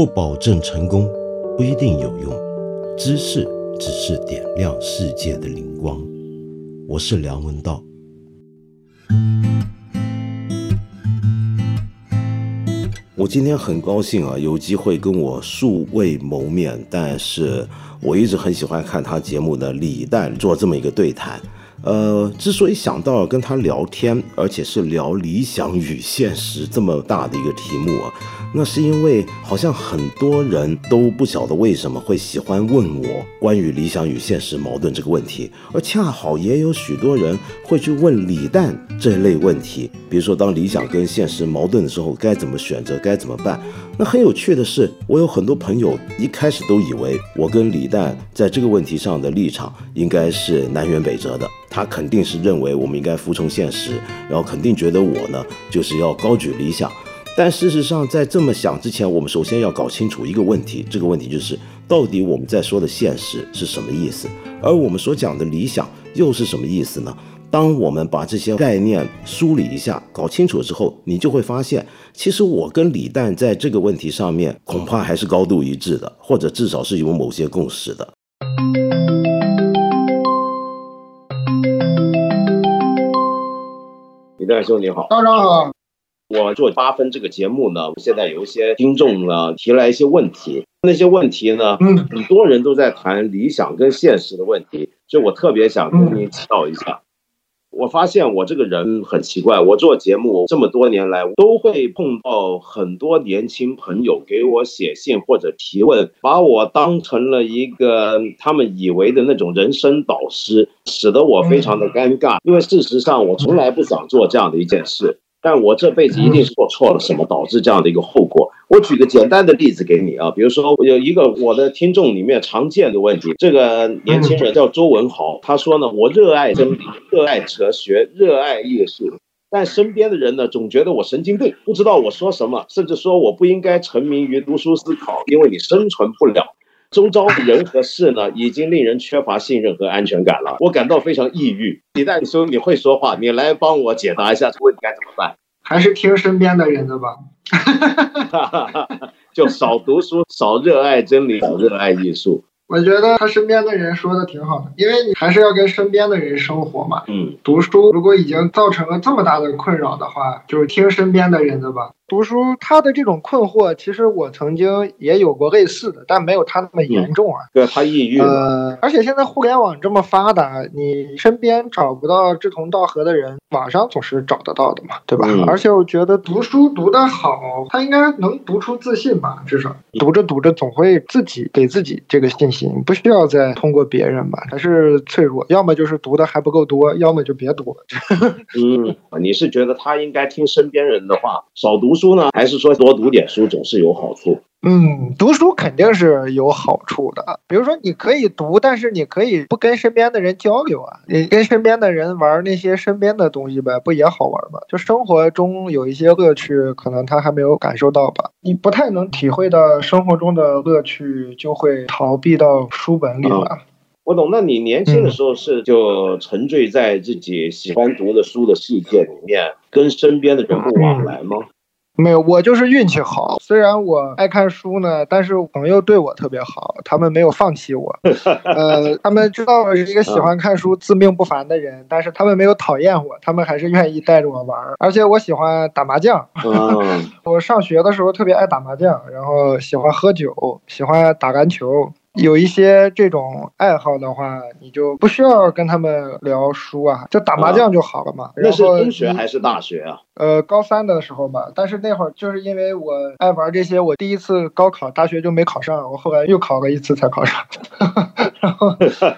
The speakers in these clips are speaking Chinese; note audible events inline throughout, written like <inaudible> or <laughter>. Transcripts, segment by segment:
不保证成功，不一定有用。知识只是点亮世界的灵光。我是梁文道。我今天很高兴啊，有机会跟我素未谋面，但是我一直很喜欢看他节目的李诞做这么一个对谈。呃，之所以想到跟他聊天，而且是聊理想与现实这么大的一个题目啊，那是因为好像很多人都不晓得为什么会喜欢问我关于理想与现实矛盾这个问题，而恰好也有许多人会去问李诞这类问题，比如说当理想跟现实矛盾的时候该怎么选择，该怎么办。那很有趣的是，我有很多朋友一开始都以为我跟李诞在这个问题上的立场应该是南辕北辙的。他肯定是认为我们应该服从现实，然后肯定觉得我呢就是要高举理想。但事实上，在这么想之前，我们首先要搞清楚一个问题，这个问题就是到底我们在说的现实是什么意思，而我们所讲的理想又是什么意思呢？当我们把这些概念梳理一下，搞清楚之后，你就会发现，其实我跟李诞在这个问题上面恐怕还是高度一致的，或者至少是有某些共识的。李诞兄，你好，大家好。我做八分这个节目呢，现在有一些听众呢提来一些问题，那些问题呢，嗯，很多人都在谈理想跟现实的问题，所以我特别想跟您指导一下。我发现我这个人很奇怪，我做节目这么多年来，都会碰到很多年轻朋友给我写信或者提问，把我当成了一个他们以为的那种人生导师，使得我非常的尴尬。因为事实上，我从来不想做这样的一件事。但我这辈子一定是做错了什么，导致这样的一个后果。我举个简单的例子给你啊，比如说有一个我的听众里面常见的问题，这个年轻人叫周文豪，他说呢，我热爱真理，热爱哲学，热爱艺术，但身边的人呢总觉得我神经病，不知道我说什么，甚至说我不应该沉迷于读书思考，因为你生存不了。周遭的人和事呢，已经令人缺乏信任和安全感了。我感到非常抑郁。李诞说，你会说话，你来帮我解答一下这个问题该怎么办？还是听身边的人的吧。<laughs> 就少读书，少热爱真理，少热爱艺术。我觉得他身边的人说的挺好的，因为你还是要跟身边的人生活嘛。嗯，读书如果已经造成了这么大的困扰的话，就是听身边的人的吧。读书，他的这种困惑，其实我曾经也有过类似的，但没有他那么严重啊。对他抑郁呃，而且现在互联网这么发达，你身边找不到志同道合的人，网上总是找得到的嘛，对吧？而且我觉得读书读得好，他应该能读出自信吧？至少读着读着，总会自己给自己这个信不需要再通过别人吧？还是脆弱，要么就是读的还不够多，要么就别读了。<laughs> 嗯，你是觉得他应该听身边人的话，少读。书呢，还是说多读点书总是有好处？嗯，读书肯定是有好处的。比如说，你可以读，但是你可以不跟身边的人交流啊。你跟身边的人玩那些身边的东西呗，不也好玩吗？就生活中有一些乐趣，可能他还没有感受到吧。你不太能体会到生活中的乐趣，就会逃避到书本里了。我懂。那你年轻的时候是就沉醉在自己喜欢读的书的世界里面，跟身边的人不往来吗？没有，我就是运气好。虽然我爱看书呢，但是朋友对我特别好，他们没有放弃我。<laughs> 呃，他们知道我是一个喜欢看书、自命不凡的人，但是他们没有讨厌我，他们还是愿意带着我玩。而且我喜欢打麻将，<laughs> 我上学的时候特别爱打麻将，然后喜欢喝酒，喜欢打篮球。有一些这种爱好的话，你就不需要跟他们聊书啊，就打麻将就好了嘛。那是中学还是大学啊？呃，高三的时候吧。但是那会儿就是因为我爱玩这些，我第一次高考大学就没考上，我后来又考了一次才考上。<laughs> 然后，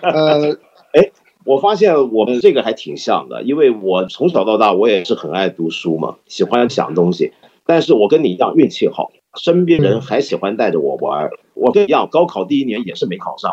呃，<laughs> 哎，我发现我们这个还挺像的，因为我从小到大我也是很爱读书嘛，喜欢想东西。但是我跟你一样运气好，身边人还喜欢带着我玩。我跟你一样，高考第一年也是没考上，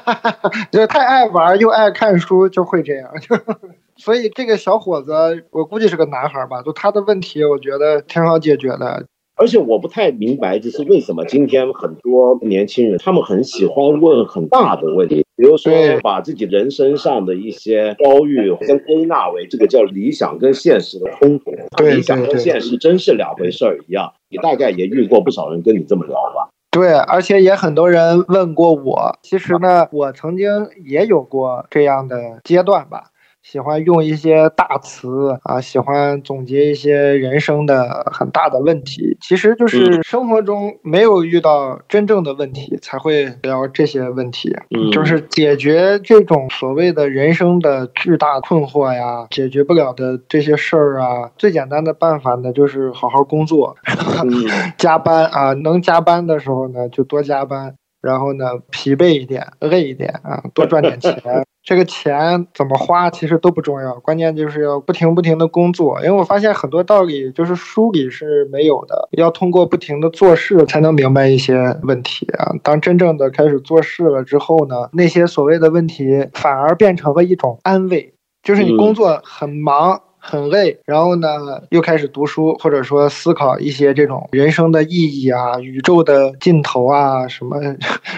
<laughs> 就是太爱玩又爱看书，就会这样。<laughs> 所以这个小伙子，我估计是个男孩吧，就他的问题，我觉得挺好解决的。而且我不太明白，就是为什么今天很多年轻人，他们很喜欢问很大的问题，比如说把自己人生上的一些遭遇，先归纳为这个叫理想跟现实的冲突，理想跟现实真是两回事儿一样。你大概也遇过不少人跟你这么聊吧？对，而且也很多人问过我。其实呢，我曾经也有过这样的阶段吧。喜欢用一些大词啊，喜欢总结一些人生的很大的问题。其实就是生活中没有遇到真正的问题，才会聊这些问题。嗯，就是解决这种所谓的人生的巨大困惑呀，解决不了的这些事儿啊，最简单的办法呢，就是好好工作，<laughs> 加班啊，能加班的时候呢，就多加班。然后呢，疲惫一点，累一点啊，多赚点钱。<laughs> 这个钱怎么花，其实都不重要，关键就是要不停不停的工作。因为我发现很多道理就是书里是没有的，要通过不停的做事才能明白一些问题啊。当真正的开始做事了之后呢，那些所谓的问题反而变成了一种安慰，就是你工作很忙。很累，然后呢，又开始读书，或者说思考一些这种人生的意义啊、宇宙的尽头啊、什么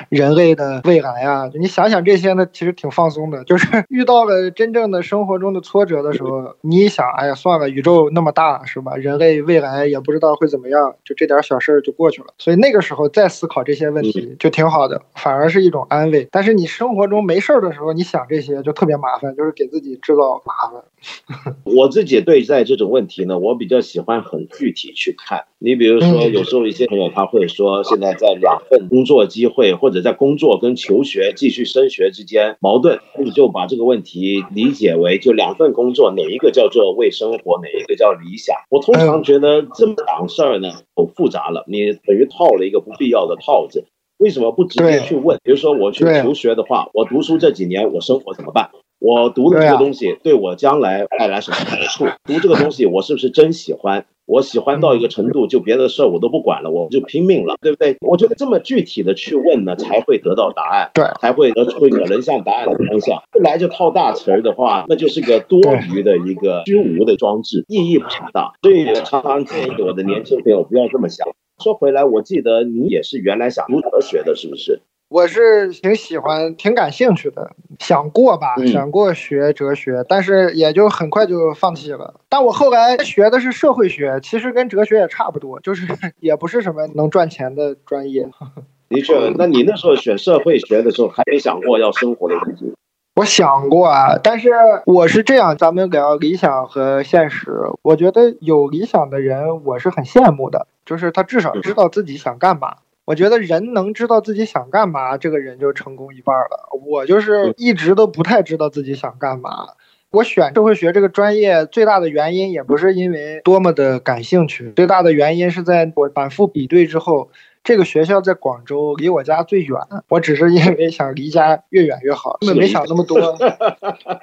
人类的未来啊。你想想这些呢，其实挺放松的。就是遇到了真正的生活中的挫折的时候，你一想，哎呀，算了，宇宙那么大，是吧？人类未来也不知道会怎么样，就这点小事儿就过去了。所以那个时候再思考这些问题就挺好的，反而是一种安慰。但是你生活中没事儿的时候，你想这些就特别麻烦，就是给自己制造麻烦。<laughs> 我自己对待这种问题呢，我比较喜欢很具体去看。你比如说，有时候一些朋友他会说，现在在两份工作机会或者在工作跟求学、继续升学之间矛盾，你就把这个问题理解为就两份工作哪一个叫做为生活，哪一个叫理想。我通常觉得这么档事儿呢，很复杂了，你等于套了一个不必要的套子。为什么不直接去问？比如说我去求学的话，我读书这几年我生活怎么办？我读的这个东西对我将来带来什么好处？读这个东西我是不是真喜欢？我喜欢到一个程度，就别的事儿我都不管了，我就拼命了，对不对？我觉得这么具体的去问呢，才会得到答案，对，才会得出一个人像答案的方向。不来就套大词儿的话，那就是个多余的一个虚无的装置，意义不大。所以常常建议我的年轻朋友不要这么想。说回来，我记得你也是原来想读哲学的，是不是？我是挺喜欢、挺感兴趣的，想过吧，想过学哲学，但是也就很快就放弃了。但我后来学的是社会学，其实跟哲学也差不多，就是 <laughs> 也不是什么能赚钱的专业。的确，那你那时候选社会学的时候，还没想过要生活的问题？我想过啊，但是我是这样，咱们聊理想和现实。我觉得有理想的人，我是很羡慕的，就是他至少知道自己想干嘛。我觉得人能知道自己想干嘛，这个人就成功一半了。我就是一直都不太知道自己想干嘛。我选社会学这个专业最大的原因，也不是因为多么的感兴趣，最大的原因是在我反复比对之后。这个学校在广州，离我家最远。我只是因为想离家越远越好，根本没想那么多。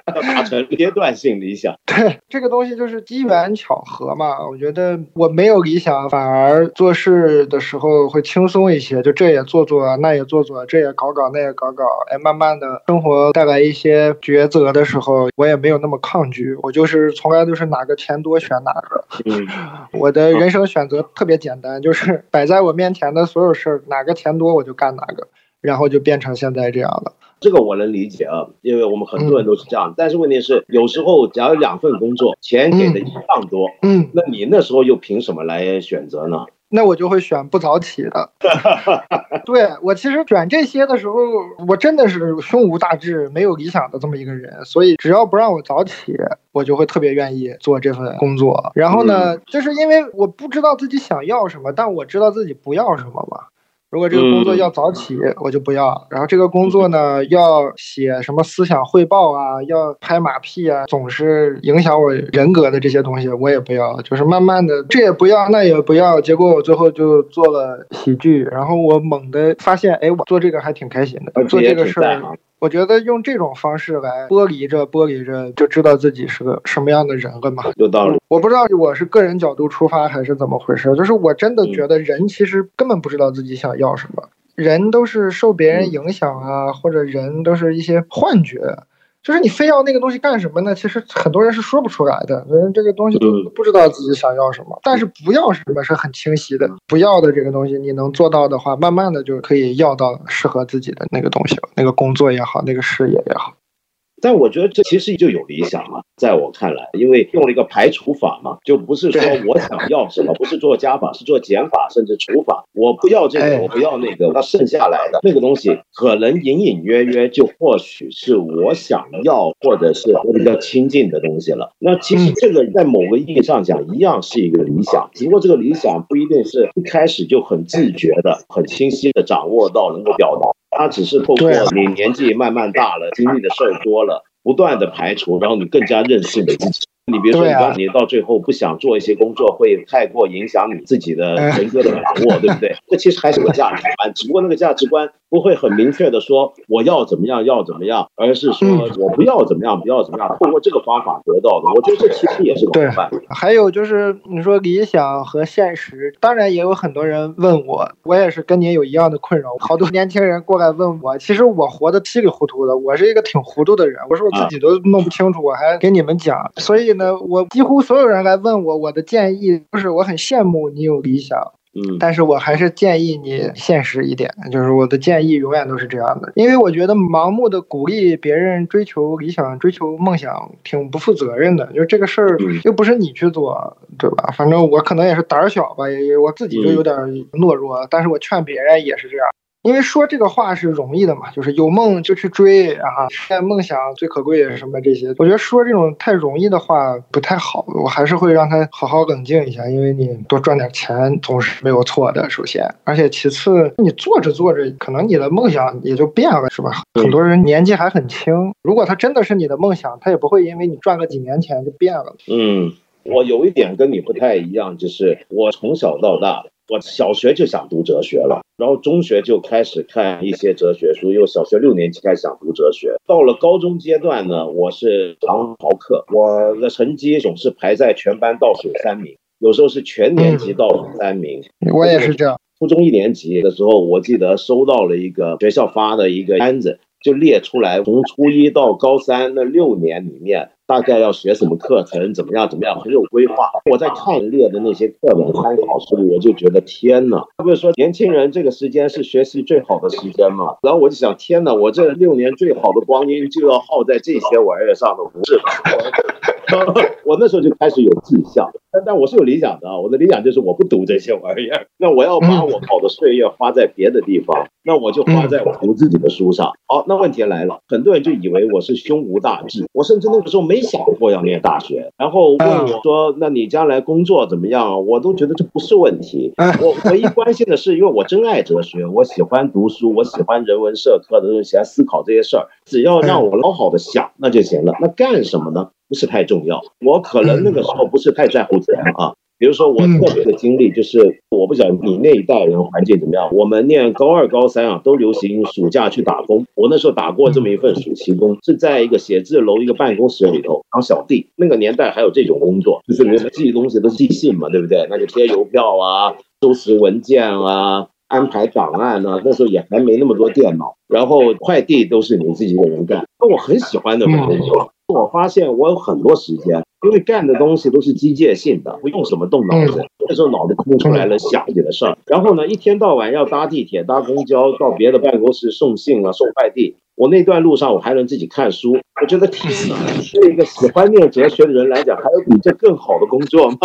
达成阶段性理想。对，这个东西就是机缘巧合嘛。我觉得我没有理想，反而做事的时候会轻松一些。就这也做做，那也做做，这也搞搞，那也搞搞。哎，慢慢的生活带来一些抉择的时候，我也没有那么抗拒。我就是从来都是哪个钱多选哪个。嗯，我的人生选择特别简单，就是摆在我面前的。所有事儿哪个钱多我就干哪个，然后就变成现在这样了。这个我能理解啊，因为我们很多人都是这样。但是问题是，有时候只要有两份工作，钱给的一样多，嗯，那你那时候又凭什么来选择呢？那我就会选不早起的。<laughs> 对我其实选这些的时候，我真的是胸无大志、没有理想的这么一个人。所以只要不让我早起，我就会特别愿意做这份工作。然后呢，就是因为我不知道自己想要什么，但我知道自己不要什么嘛。如果这个工作要早起，我就不要。然后这个工作呢，要写什么思想汇报啊，要拍马屁啊，总是影响我人格的这些东西，我也不要。就是慢慢的，这也不要，那也不要。结果我最后就做了喜剧。然后我猛地发现，哎，我做这个还挺开心的，做这个事儿。我觉得用这种方式来剥离着、剥离着，就知道自己是个什么样的人了嘛。有道理。我不知道我是个人角度出发还是怎么回事，就是我真的觉得人其实根本不知道自己想要什么，人都是受别人影响啊，或者人都是一些幻觉。就是你非要那个东西干什么呢？其实很多人是说不出来的，人这个东西都不知道自己想要什么。但是不要什么是很清晰的，不要的这个东西你能做到的话，慢慢的就可以要到适合自己的那个东西了，那个工作也好，那个事业也好。但我觉得这其实就有理想了，在我看来，因为用了一个排除法嘛，就不是说我想要什么，不是做加法，是做减法，甚至除法。我不要这个，我不要那个，那剩下来的那个东西，可能隐隐约约就或许是我想要，或者是我比较亲近的东西了。那其实这个在某个意义上讲，一样是一个理想，只不过这个理想不一定是一开始就很自觉的、很清晰的掌握到能够表达。它只是透过你年纪慢慢大了，经历的事儿多了，不断的排除，然后你更加认识你自己。你比如说，你你到最后不想做一些工作，会太过影响你自己的人格的把握，<laughs> 对不对？这其实还是个价值观，只不过那个价值观不会很明确的说我要怎么样，要怎么样，而是说我不要怎么样，不要怎么样，通过这个方法得到的。我觉得这其实也是个办法。还有就是你说理想和现实，当然也有很多人问我，我也是跟您有一样的困扰。好多年轻人过来问我，其实我活得稀里糊涂的，我是一个挺糊涂的人，我说我自己都弄不清楚，我还给你们讲，所以。呢我几乎所有人来问我，我的建议就是我很羡慕你有理想，嗯，但是我还是建议你现实一点，就是我的建议永远都是这样的，因为我觉得盲目的鼓励别人追求理想、追求梦想挺不负责任的，就是这个事儿又不是你去做，对吧？反正我可能也是胆小吧，也我自己就有点懦弱，但是我劝别人也是这样。因为说这个话是容易的嘛，就是有梦就去追啊，实现梦想最可贵什么这些，我觉得说这种太容易的话不太好，我还是会让他好好冷静一下，因为你多赚点钱总是没有错的，首先，而且其次，你做着做着，可能你的梦想也就变了，是吧？很多人年纪还很轻，如果他真的是你的梦想，他也不会因为你赚个几年钱就变了。嗯，我有一点跟你不太一样，就是我从小到大。我小学就想读哲学了，然后中学就开始看一些哲学书，又小学六年级开始想读哲学。到了高中阶段呢，我是常逃课，我的成绩总是排在全班倒数三名，有时候是全年级倒数三名。我也是这样。初中一年级的时候，我记得收到了一个学校发的一个单子，就列出来从初一到高三那六年里面。大概要学什么课程，怎么样怎么样，很有规划。我在看列的那些课本参考书，我就觉得天哪！不是说年轻人这个时间是学习最好的时间吗？然后我就想，天哪！我这六年最好的光阴就要耗在这些玩意儿上了，不是？<laughs> 我那时候就开始有志向，但但我是有理想的啊。我的理想就是我不读这些玩意儿，那我要把我好的岁月花在别的地方，<laughs> 那我就花在我读自己的书上。好，那问题来了，很多人就以为我是胸无大志，我甚至那个时候没想过要念大学，然后问我说：“那你将来工作怎么样？”我都觉得这不是问题。<laughs> 我唯一关心的是，因为我真爱哲学，我喜欢读书，我喜欢人文社科的东西，喜欢思考这些事儿。只要让我老好的想，那就行了。那干什么呢？不是太重要，我可能那个时候不是太在乎钱啊。比如说我特别的经历，就是我不晓得你那一代人环境怎么样。我们念高二、高三啊，都流行暑假去打工。我那时候打过这么一份暑期工，是在一个写字楼一个办公室里头当小弟。那个年代还有这种工作，就是你寄东西都是寄信嘛，对不对？那就贴邮票啊，收拾文件啊，安排档案啊。那时候也还没那么多电脑，然后快递都是你自己一个人干。那我很喜欢那份工作。我发现我有很多时间，因为干的东西都是机械性的，不用什么动脑子。那时候脑子空出来了，想自己的事儿。然后呢，一天到晚要搭地铁、搭公交到别的办公室送信啊、送快递。我那段路上，我还能自己看书，我觉得天哪！对一个喜欢念哲学的人来讲，还有比这更好的工作吗？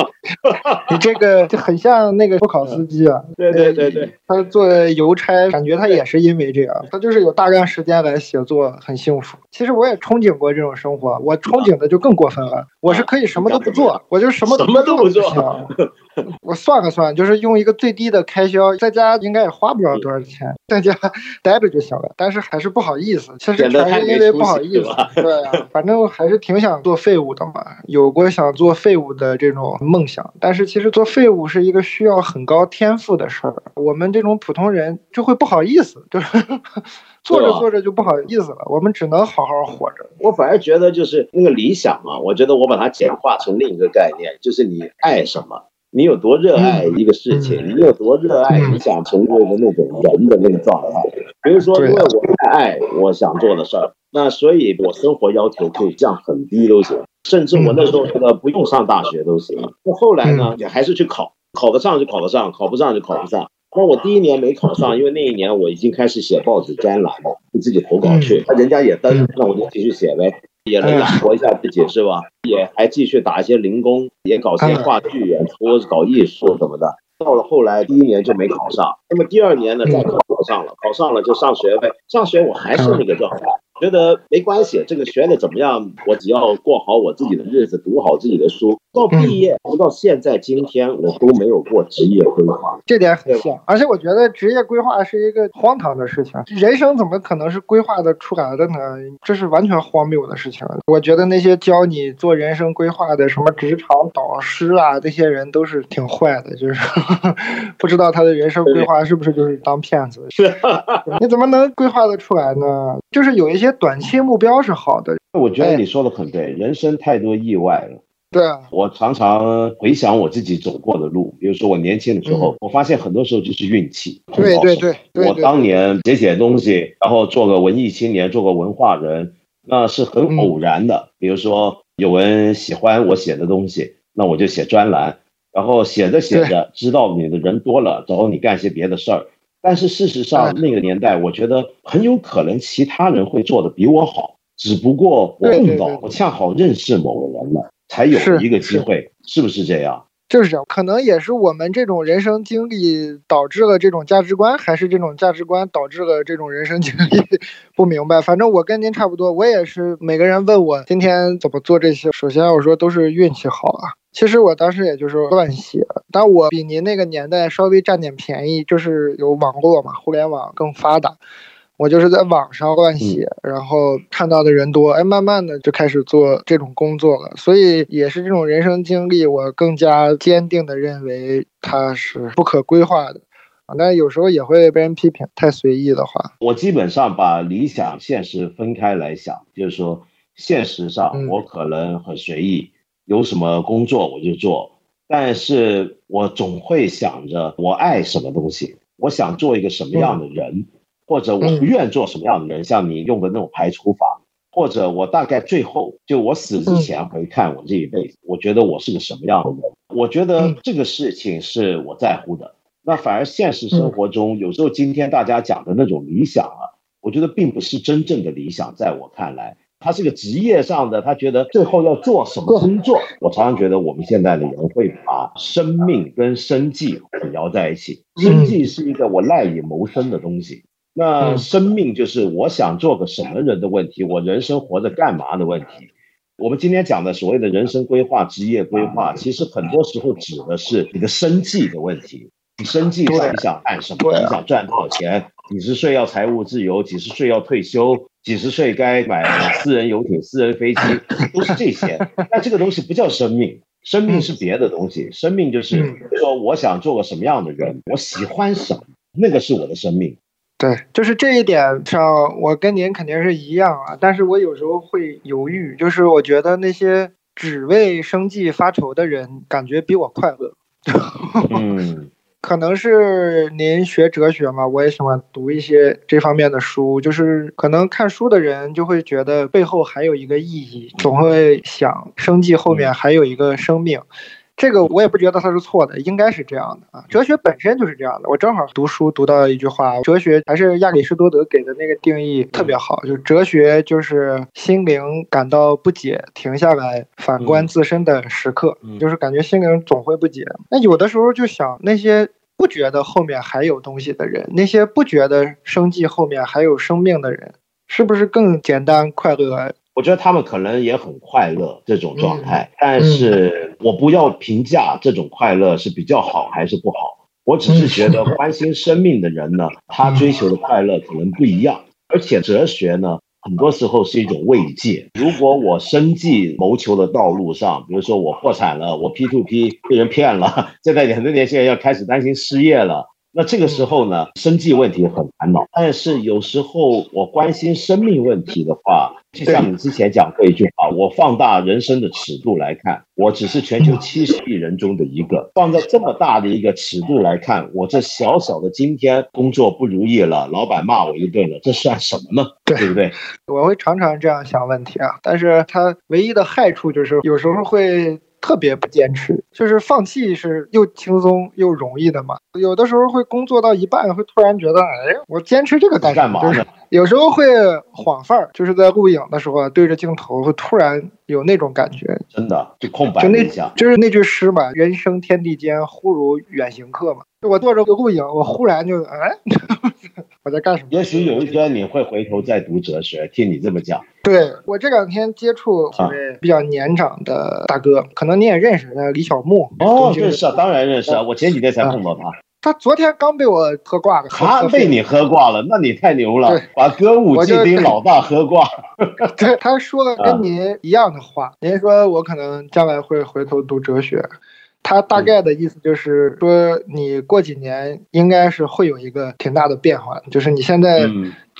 <laughs> 你这个就很像那个托考司机啊。对对对对，他做邮差，感觉他也是因为这样，他就是有大量时间来写作，很幸福。其实我也憧憬过这种生活，我憧憬的就更过分了。我是可以什么都不做，我就什么什么都不做。<laughs> 我算了算，就是用一个最低的开销，在家应该也花不了多少钱，在家 <laughs> 待着就行了。但是还是不好意思，其实全是因为不好意思。对啊，<laughs> 反正还是挺想做废物的嘛，有过想做废物的这种梦想。但是其实做废物是一个需要很高天赋的事儿，我们这种普通人就会不好意思，就是做着做着就不好意思了。我们只能好好活着。我反而觉得就是那个理想嘛，我觉得我把它简化成另一个概念，就是你爱什么。你有多热爱一个事情，你有多热爱你想成为的那种人的那个状态。比如说，因为我太爱我想做的事儿，那所以我生活要求可以降很低都行，甚至我那时候觉得不用上大学都行。那后来呢，也还是去考，考得上就考得上，考不上就考不上。那我第一年没考上，因为那一年我已经开始写报纸专栏了，你自己投稿去，那人家也登，那我就继续写呗，也能养活一下自己是吧？也还继续打一些零工，也搞些话剧演出，搞艺术什么的。到了后来，第一年就没考上，那么第二年呢，再考上了，考上了就上学呗，上学我还是那个状态。觉得没关系，这个学的怎么样？我只要过好我自己的日子，读好自己的书，到毕业，直到现在今天，我都没有过职业规划。这点很像，而且我觉得职业规划是一个荒唐的事情。人生怎么可能是规划的出来的呢？这是完全荒谬的事情。我觉得那些教你做人生规划的什么职场导师啊，这些人都是挺坏的，就是 <laughs> 不知道他的人生规划是不是就是当骗子。是，你怎么能规划的出来呢？就是有一些。短期目标是好的，我觉得你说的很对。人生太多意外了。对啊，我常常回想我自己走过的路，比如说我年轻的时候，我发现很多时候就是运气。对对对，我当年写写东西，然后做个文艺青年，做个文化人，那是很偶然的。比如说有人喜欢我写的东西，那我就写专栏，然后写着写着，知道你的人多了，找你干些别的事儿。但是事实上，那个年代，我觉得很有可能其他人会做的比我好，只不过我碰到，我恰好认识某个人了，才有一个机会，是不是这样？就是这样，可能也是我们这种人生经历导致了这种价值观，还是这种价值观导致了这种人生经历？不明白。反正我跟您差不多，我也是每个人问我今天怎么做这些，首先我说都是运气好啊。其实我当时也就是乱写，但我比您那个年代稍微占点便宜，就是有网络嘛，互联网更发达，我就是在网上乱写，然后看到的人多，哎，慢慢的就开始做这种工作了。所以也是这种人生经历，我更加坚定的认为它是不可规划的啊。但有时候也会被人批评，太随意的话。我基本上把理想现实分开来想，就是说，现实上我可能很随意。有什么工作我就做，但是我总会想着我爱什么东西，我想做一个什么样的人，或者我不愿做什么样的人，像你用的那种排除法，或者我大概最后就我死之前回看我这一辈子，我觉得我是个什么样的人，我觉得这个事情是我在乎的。那反而现实生活中，有时候今天大家讲的那种理想啊，我觉得并不是真正的理想，在我看来。他是个职业上的，他觉得最后要做什么工作？我常常觉得我们现在的人会把生命跟生计混淆在一起。生计是一个我赖以谋生的东西，那生命就是我想做个什么人的问题，我人生活着干嘛的问题。我们今天讲的所谓的人生规划、职业规划，其实很多时候指的是你的生计的问题。你生计是你想干什么？你想赚多少钱？几十岁要财务自由？几十岁要退休？几十岁该买私人游艇、私人飞机，<laughs> 都是这些。那这个东西不叫生命，生命是别的东西。生命就是说，我想做个什么样的人，我喜欢什么，那个是我的生命。对，就是这一点上，我跟您肯定是一样啊。但是我有时候会犹豫，就是我觉得那些只为生计发愁的人，感觉比我快乐。嗯。<laughs> 可能是您学哲学嘛，我也喜欢读一些这方面的书。就是可能看书的人就会觉得背后还有一个意义，总会想生计后面还有一个生命。这个我也不觉得它是错的，应该是这样的啊。哲学本身就是这样的。我正好读书读到一句话，哲学还是亚里士多德给的那个定义特别好，就哲学就是心灵感到不解，停下来反观自身的时刻，就是感觉心灵总会不解。那有的时候就想那些不觉得后面还有东西的人，那些不觉得生计后面还有生命的人，是不是更简单快乐？我觉得他们可能也很快乐这种状态，但是我不要评价这种快乐是比较好还是不好，我只是觉得关心生命的人呢，<laughs> 他追求的快乐可能不一样，而且哲学呢，很多时候是一种慰藉。如果我生计谋求的道路上，比如说我破产了，我 P to P 被人骗了，<laughs> 现在很多年轻人要开始担心失业了。那这个时候呢，生计问题很烦恼。但是有时候我关心生命问题的话，就像你之前讲过一句话，我放大人生的尺度来看，我只是全球七十亿人中的一个。放在这么大的一个尺度来看，我这小小的今天工作不如意了，老板骂我一顿了，这算什么呢？对不对？我会常常这样想问题啊。但是它唯一的害处就是有时候会。特别不坚持，就是放弃是又轻松又容易的嘛。有的时候会工作到一半，会突然觉得，哎，我坚持这个干嘛？就是？有时候会晃范儿，就是在录影的时候对着镜头，会突然有那种感觉。真的，就空白就那下。就是那句诗嘛，“人生天地间，忽如远行客”嘛。就我坐着录影，我忽然就，哎，<laughs> 我在干什么？也许有一天你会回头再读哲学，听你这么讲。对我这两天接触几位比较年长的大哥，可能你也认识，那李小牧。哦，认识啊，当然认识啊，我前几天才碰到他。他昨天刚被我喝挂了，他被你喝挂了，那你太牛了，把歌舞伎町老大喝挂。<laughs> 对，他说了跟您一样的话，您说我可能将来会回头读哲学。他大概的意思就是说，你过几年应该是会有一个挺大的变化，就是你现在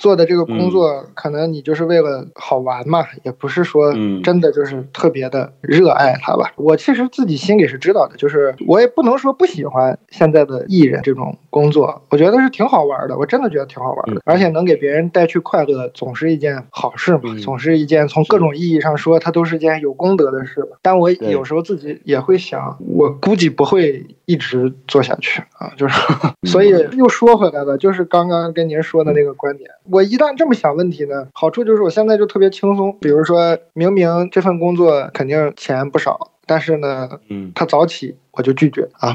做的这个工作，可能你就是为了好玩嘛，也不是说真的就是特别的热爱它吧。我其实自己心里是知道的，就是我也不能说不喜欢现在的艺人这种工作，我觉得是挺好玩的，我真的觉得挺好玩的，而且能给别人带去快乐，总是一件好事嘛，总是一件从各种意义上说，它都是件有功德的事。但我有时候自己也会想，我估计不会一直做下去啊，就是，<laughs> 所以又说回来了，就是刚刚跟您说的那个观点。我一旦这么想问题呢，好处就是我现在就特别轻松。比如说明明这份工作肯定钱不少，但是呢，嗯，他早起我就拒绝啊。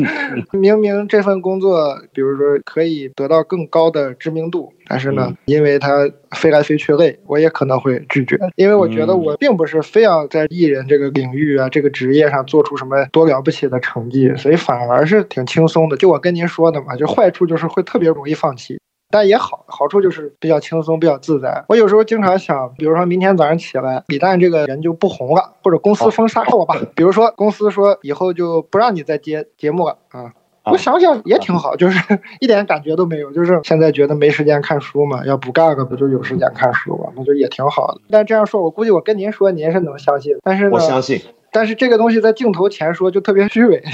<laughs> 明明这份工作，比如说可以得到更高的知名度，但是呢，因为他飞来飞去累，我也可能会拒绝。因为我觉得我并不是非要在艺人这个领域啊，这个职业上做出什么多了不起的成绩，所以反而是挺轻松的。就我跟您说的嘛，就坏处就是会特别容易放弃。但也好，好处就是比较轻松，比较自在。我有时候经常想，比如说明天早上起来，李诞这个人就不红了，或者公司封杀我吧。比如说公司说以后就不让你再接节目了啊，我想想也挺好，就是 <laughs> 一点感觉都没有。就是现在觉得没时间看书嘛，要不干了不就有时间看书了，那就也挺好的。但这样说，我估计我跟您说，您是能相信。但是呢，我相信。但是这个东西在镜头前说就特别虚伪。<laughs>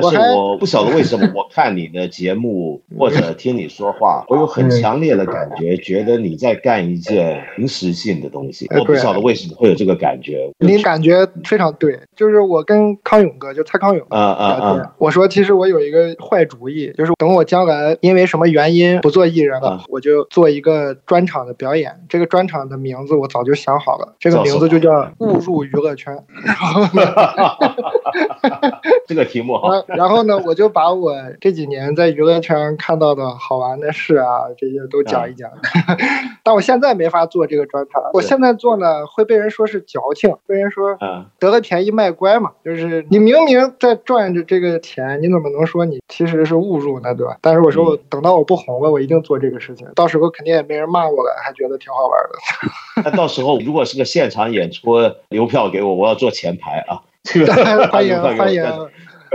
但是我不晓得为什么，我看你的节目或者听你说话，我有很强烈的感觉，觉得你在干一件临时性的东西。我不晓得为什么会有这个感觉。你感觉非常对，就是我跟康永哥，就蔡康永，啊啊啊！我说其实我有一个坏主意，就是等我将来因为什么原因不做艺人了，我就做一个专场的表演。这个专场的名字我早就想好了，这个名字就叫《误入娱乐圈》。<laughs> 这个题目好。<laughs> 然后呢，我就把我这几年在娱乐圈看到的好玩的事啊，这些都讲一讲。<laughs> 但我现在没法做这个专场，我现在做呢会被人说是矫情，被人说得了便宜卖乖嘛，就是你明明在赚着这个钱，你怎么能说你其实是误入呢，对吧？但是我说我等到我不红了，我一定做这个事情，到时候肯定也没人骂我了，还觉得挺好玩的。那到时候如果是个现场演出，邮票给我，我要坐前排啊。<laughs> 欢迎 <laughs> 欢迎。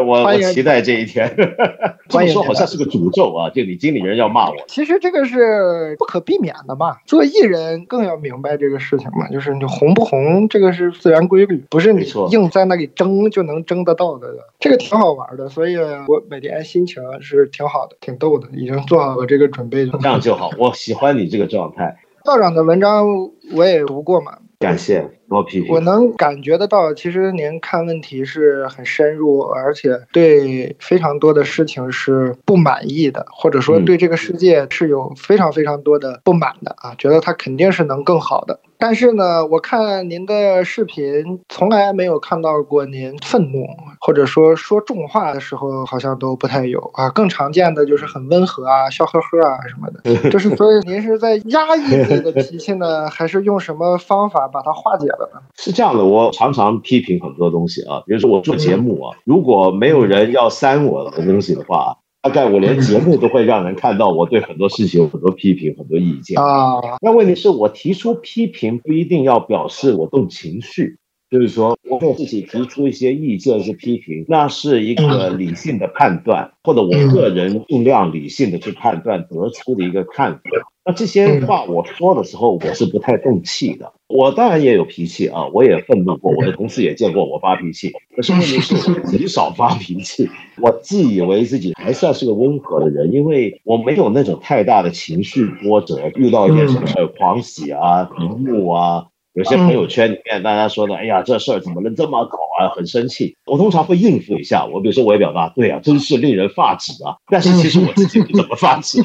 我我期待这一天。<laughs> 这么说好像是个诅咒啊！就你经理人要骂我。其实这个是不可避免的嘛。做艺人更要明白这个事情嘛，就是你红不红，这个是自然规律，不是你硬在那里争就能争得到的。这个挺好玩的，所以我每天心情是挺好的，挺逗的，已经做好了这个准备。这样就好，我喜欢你这个状态。<laughs> 道长的文章我也读过嘛。感谢多批评。我能感觉得到，其实您看问题是很深入，而且对非常多的事情是不满意的，或者说对这个世界是有非常非常多的不满的啊，觉得它肯定是能更好的。但是呢，我看您的视频，从来没有看到过您愤怒，或者说说重话的时候，好像都不太有啊。更常见的就是很温和啊，笑呵呵啊什么的。<laughs> 就是所以您是在压抑自己的脾气呢，还是用什么方法把它化解是这样的，我常常批评很多东西啊，比如说我做节目啊，如果没有人要删我的东西的话。大概我连节目都会让人看到我对很多事情有很多批评、很多意见啊。那问题是我提出批评不一定要表示我动情绪，就是说我对自己提出一些意见是批评，那是一个理性的判断，或者我个人尽量理性的去判断得出的一个看法。那这些话我说的时候，我是不太动气的。我当然也有脾气啊，我也愤怒过，我的同事也见过我发脾气。可是问题是，我 <laughs> 极少发脾气。我自以为自己还算是个温和的人，因为我没有那种太大的情绪波折，遇到一点什么狂喜啊、愤怒啊。有些朋友圈里面大家说的，哎呀，这事儿怎么能这么搞啊，很生气。我通常会应付一下，我比如说我也表达，对啊，真是令人发指啊。但是其实我自己不怎么发指，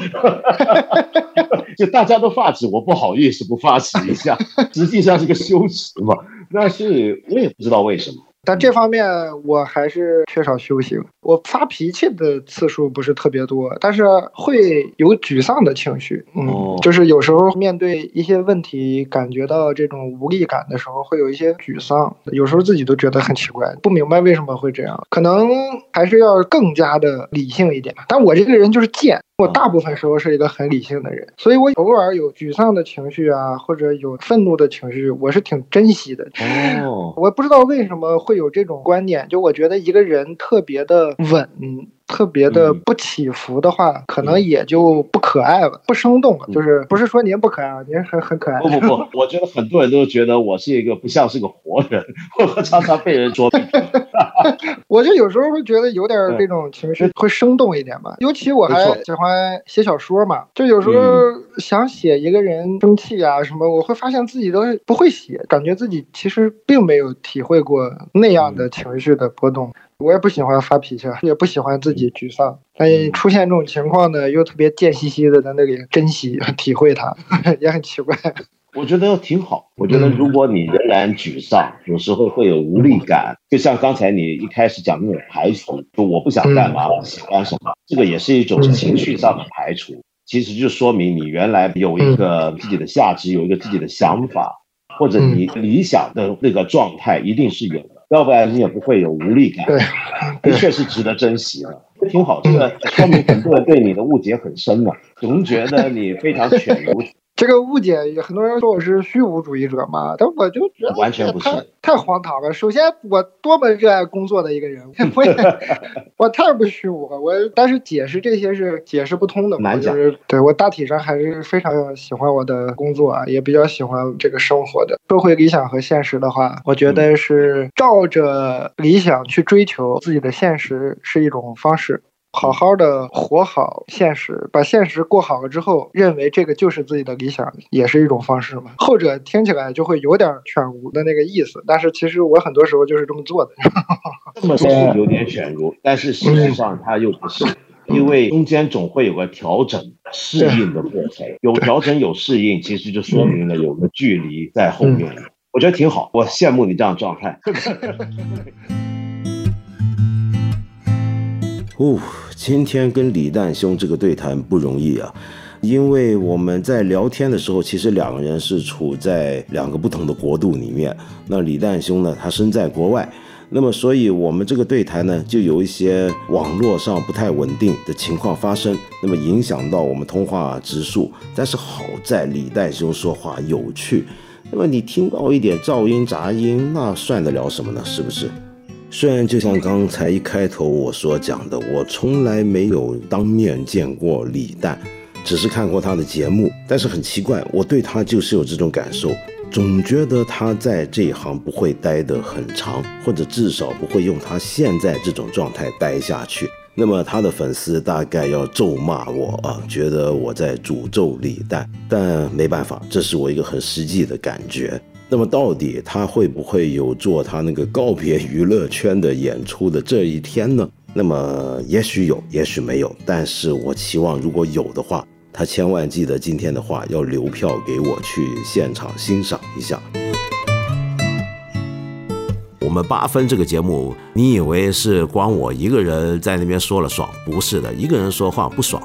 <laughs> 就大家都发指，我不好意思不发指一下，实际上是个羞耻嘛。但是我也不知道为什么。但这方面我还是缺少修行。我发脾气的次数不是特别多，但是会有沮丧的情绪。嗯，就是有时候面对一些问题，感觉到这种无力感的时候，会有一些沮丧。有时候自己都觉得很奇怪，不明白为什么会这样。可能还是要更加的理性一点。但我这个人就是贱。我大部分时候是一个很理性的人，所以我偶尔有沮丧的情绪啊，或者有愤怒的情绪，我是挺珍惜的。哦，<laughs> 我不知道为什么会有这种观点，就我觉得一个人特别的稳。特别的不起伏的话，可能也就不可爱了，不生动了。就是不是说您不可爱啊，您很很可爱。不不不，<laughs> 我觉得很多人都觉得我是一个不像是个活人，<laughs> 我常常被人说。<laughs> 我就有时候会觉得有点这种情绪会生动一点吧，尤其我还喜欢写小说嘛，就有时候想写一个人生气啊什么，我会发现自己都不会写，感觉自己其实并没有体会过那样的情绪的波动。我也不喜欢发脾气，<laughs> 也不喜欢自己沮丧。但出现这种情况呢，又特别贱兮兮的在那里珍惜、<laughs> 体会它，<laughs> 也很奇怪。我觉得挺好。我觉得如果你仍然沮丧，有时候会有无力感，就像刚才你一开始讲那种排除，就我不想干嘛，我喜欢什么，这个也是一种情绪上的排除。其实就说明你原来有一个自己的价值，有一个自己的想法，或者你理想的那个状态一定是有的。要不然你也不会有无力感，对，的确是值得珍惜的，挺好。这个说明很多人对你的误解很深啊，总觉得你非常犬儒。这个误解，很多人说我是虚无主义者嘛，但我就觉得完全不是，太荒唐了。首先，我多么热爱工作的一个人，<laughs> 我 <laughs> 我太不虚无了。我但是解释这些是解释不通的，难讲。对我大体上还是非常喜欢我的工作啊，也比较喜欢这个生活的。说回理想和现实的话，我觉得是照着理想去追求自己的现实是一种方式。好好的活好现实，把现实过好了之后，认为这个就是自己的理想，也是一种方式嘛。后者听起来就会有点犬儒的那个意思，但是其实我很多时候就是这么做的。<laughs> 这么说有点犬儒，但是实际上它又不是，因为中间总会有个调整、适应的过程。有调整有适应，其实就说明了有个距离在后面。我觉得挺好，我羡慕你这样状态。<laughs> 哦。今天跟李诞兄这个对谈不容易啊，因为我们在聊天的时候，其实两个人是处在两个不同的国度里面。那李诞兄呢，他身在国外，那么所以我们这个对谈呢，就有一些网络上不太稳定的情况发生，那么影响到我们通话质数。但是好在李诞兄说话有趣，那么你听到一点噪音杂音，那算得了什么呢？是不是？虽然就像刚才一开头我所讲的，我从来没有当面见过李诞，只是看过他的节目，但是很奇怪，我对他就是有这种感受，总觉得他在这一行不会待得很长，或者至少不会用他现在这种状态待下去。那么他的粉丝大概要咒骂我啊，觉得我在诅咒李诞，但没办法，这是我一个很实际的感觉。那么到底他会不会有做他那个告别娱乐圈的演出的这一天呢？那么也许有，也许没有。但是我期望如果有的话，他千万记得今天的话要留票给我去现场欣赏一下。我们八分这个节目，你以为是光我一个人在那边说了爽？不是的，一个人说话不爽，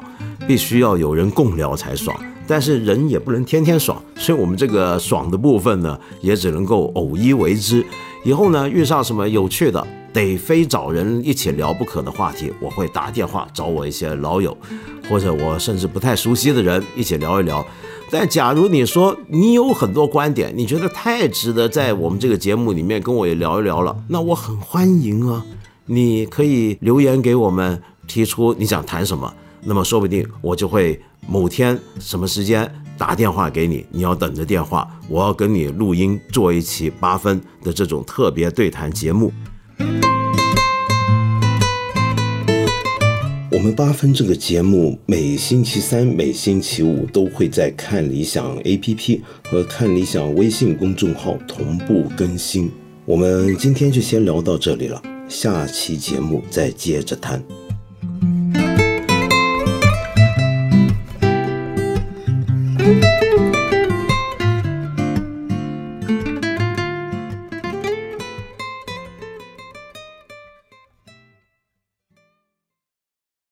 必须要有人共聊才爽。但是人也不能天天爽，所以我们这个爽的部分呢，也只能够偶一为之。以后呢，遇上什么有趣的，得非找人一起聊不可的话题，我会打电话找我一些老友，或者我甚至不太熟悉的人一起聊一聊。但假如你说你有很多观点，你觉得太值得在我们这个节目里面跟我也聊一聊了，那我很欢迎啊，你可以留言给我们，提出你想谈什么，那么说不定我就会。某天什么时间打电话给你，你要等着电话。我要跟你录音，做一期八分的这种特别对谈节目。我们八分这个节目每星期三、每星期五都会在看理想 APP 和看理想微信公众号同步更新。我们今天就先聊到这里了，下期节目再接着谈。